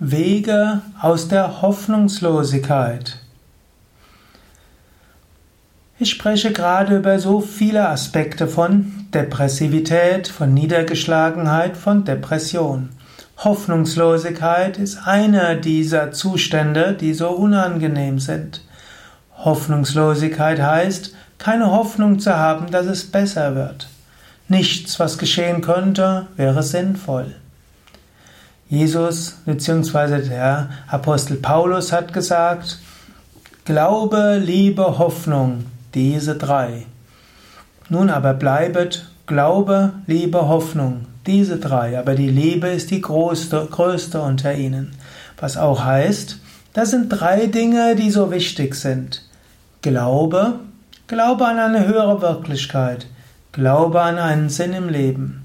Wege aus der Hoffnungslosigkeit. Ich spreche gerade über so viele Aspekte von Depressivität, von Niedergeschlagenheit, von Depression. Hoffnungslosigkeit ist einer dieser Zustände, die so unangenehm sind. Hoffnungslosigkeit heißt, keine Hoffnung zu haben, dass es besser wird. Nichts, was geschehen könnte, wäre sinnvoll. Jesus bzw. der Apostel Paulus hat gesagt, Glaube, Liebe, Hoffnung, diese drei. Nun aber bleibet Glaube, Liebe, Hoffnung, diese drei, aber die Liebe ist die größte, größte unter ihnen. Was auch heißt, das sind drei Dinge, die so wichtig sind. Glaube, Glaube an eine höhere Wirklichkeit, Glaube an einen Sinn im Leben.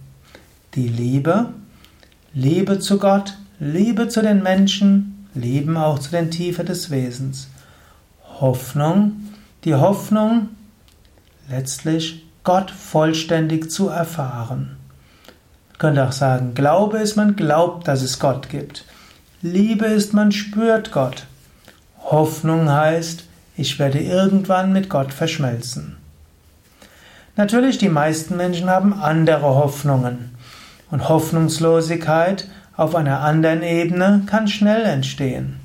Die Liebe, Liebe zu Gott, Liebe zu den Menschen, Lieben auch zu den Tiefen des Wesens. Hoffnung, die Hoffnung, letztlich Gott vollständig zu erfahren. Man könnte auch sagen, Glaube ist, man glaubt, dass es Gott gibt. Liebe ist, man spürt Gott. Hoffnung heißt, ich werde irgendwann mit Gott verschmelzen. Natürlich, die meisten Menschen haben andere Hoffnungen. Und Hoffnungslosigkeit auf einer anderen Ebene kann schnell entstehen.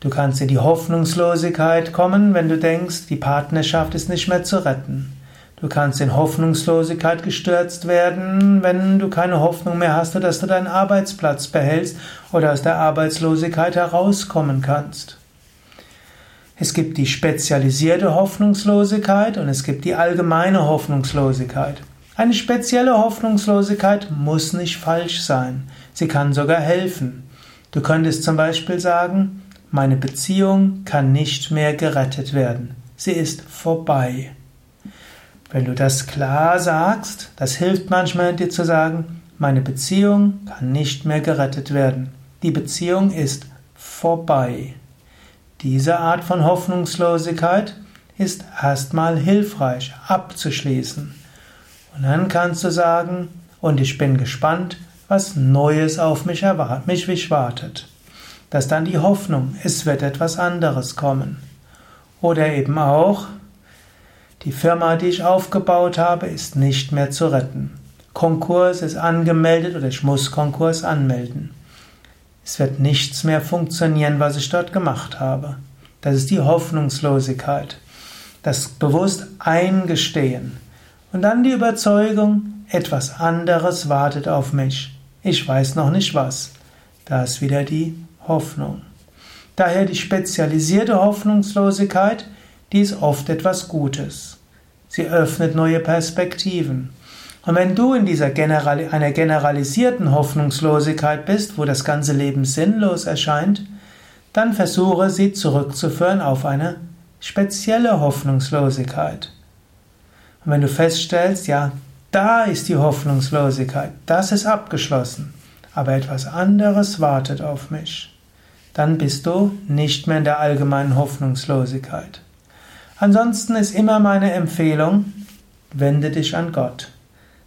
Du kannst in die Hoffnungslosigkeit kommen, wenn du denkst, die Partnerschaft ist nicht mehr zu retten. Du kannst in Hoffnungslosigkeit gestürzt werden, wenn du keine Hoffnung mehr hast, dass du deinen Arbeitsplatz behältst oder aus der Arbeitslosigkeit herauskommen kannst. Es gibt die spezialisierte Hoffnungslosigkeit und es gibt die allgemeine Hoffnungslosigkeit. Eine spezielle Hoffnungslosigkeit muss nicht falsch sein. Sie kann sogar helfen. Du könntest zum Beispiel sagen, meine Beziehung kann nicht mehr gerettet werden. Sie ist vorbei. Wenn du das klar sagst, das hilft manchmal dir zu sagen, meine Beziehung kann nicht mehr gerettet werden. Die Beziehung ist vorbei. Diese Art von Hoffnungslosigkeit ist erstmal hilfreich abzuschließen. Und dann kannst du sagen, und ich bin gespannt, was Neues auf mich, erwartet, mich wartet dass dann die Hoffnung, es wird etwas anderes kommen. Oder eben auch, die Firma, die ich aufgebaut habe, ist nicht mehr zu retten. Konkurs ist angemeldet oder ich muss Konkurs anmelden. Es wird nichts mehr funktionieren, was ich dort gemacht habe. Das ist die Hoffnungslosigkeit. Das bewusst Eingestehen. Und dann die Überzeugung, etwas anderes wartet auf mich. Ich weiß noch nicht was. Da ist wieder die Hoffnung. Daher die spezialisierte Hoffnungslosigkeit, die ist oft etwas Gutes. Sie öffnet neue Perspektiven. Und wenn du in dieser General einer generalisierten Hoffnungslosigkeit bist, wo das ganze Leben sinnlos erscheint, dann versuche sie zurückzuführen auf eine spezielle Hoffnungslosigkeit. Und wenn du feststellst, ja, da ist die Hoffnungslosigkeit, das ist abgeschlossen, aber etwas anderes wartet auf mich dann bist du nicht mehr in der allgemeinen Hoffnungslosigkeit. Ansonsten ist immer meine Empfehlung, wende dich an Gott.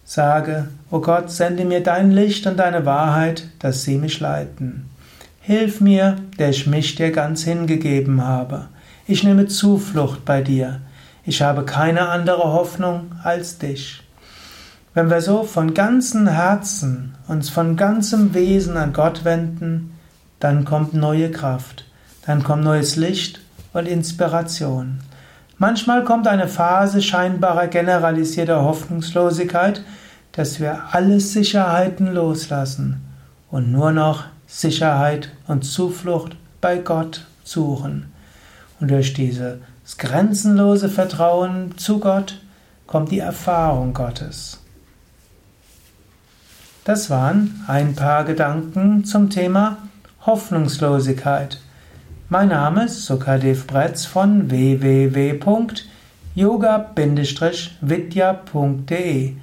Sage, O Gott, sende mir dein Licht und deine Wahrheit, dass sie mich leiten. Hilf mir, der ich mich dir ganz hingegeben habe. Ich nehme Zuflucht bei dir. Ich habe keine andere Hoffnung als dich. Wenn wir so von ganzem Herzen uns von ganzem Wesen an Gott wenden, dann kommt neue Kraft, dann kommt neues Licht und Inspiration. Manchmal kommt eine Phase scheinbarer generalisierter Hoffnungslosigkeit, dass wir alle Sicherheiten loslassen und nur noch Sicherheit und Zuflucht bei Gott suchen. Und durch dieses grenzenlose Vertrauen zu Gott kommt die Erfahrung Gottes. Das waren ein paar Gedanken zum Thema Hoffnungslosigkeit. Mein Name ist Sukadev Bretz von www.yoga-vidya.de.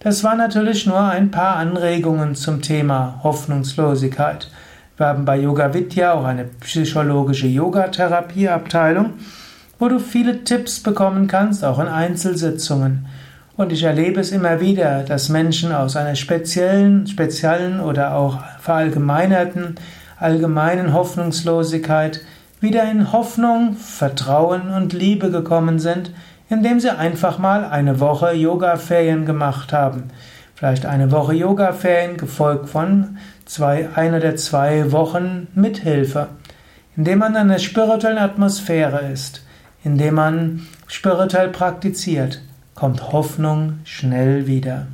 Das war natürlich nur ein paar Anregungen zum Thema Hoffnungslosigkeit. Wir haben bei Yoga Vidya auch eine psychologische Yogatherapieabteilung, wo du viele Tipps bekommen kannst, auch in Einzelsitzungen. Und ich erlebe es immer wieder, dass Menschen aus einer speziellen, speziellen oder auch verallgemeinerten allgemeinen Hoffnungslosigkeit wieder in Hoffnung, Vertrauen und Liebe gekommen sind, indem sie einfach mal eine Woche Yoga-Ferien gemacht haben. Vielleicht eine Woche Yoga-Ferien gefolgt von zwei, einer der zwei Wochen Mithilfe. Indem man in einer spirituellen Atmosphäre ist, indem man spirituell praktiziert, kommt Hoffnung schnell wieder.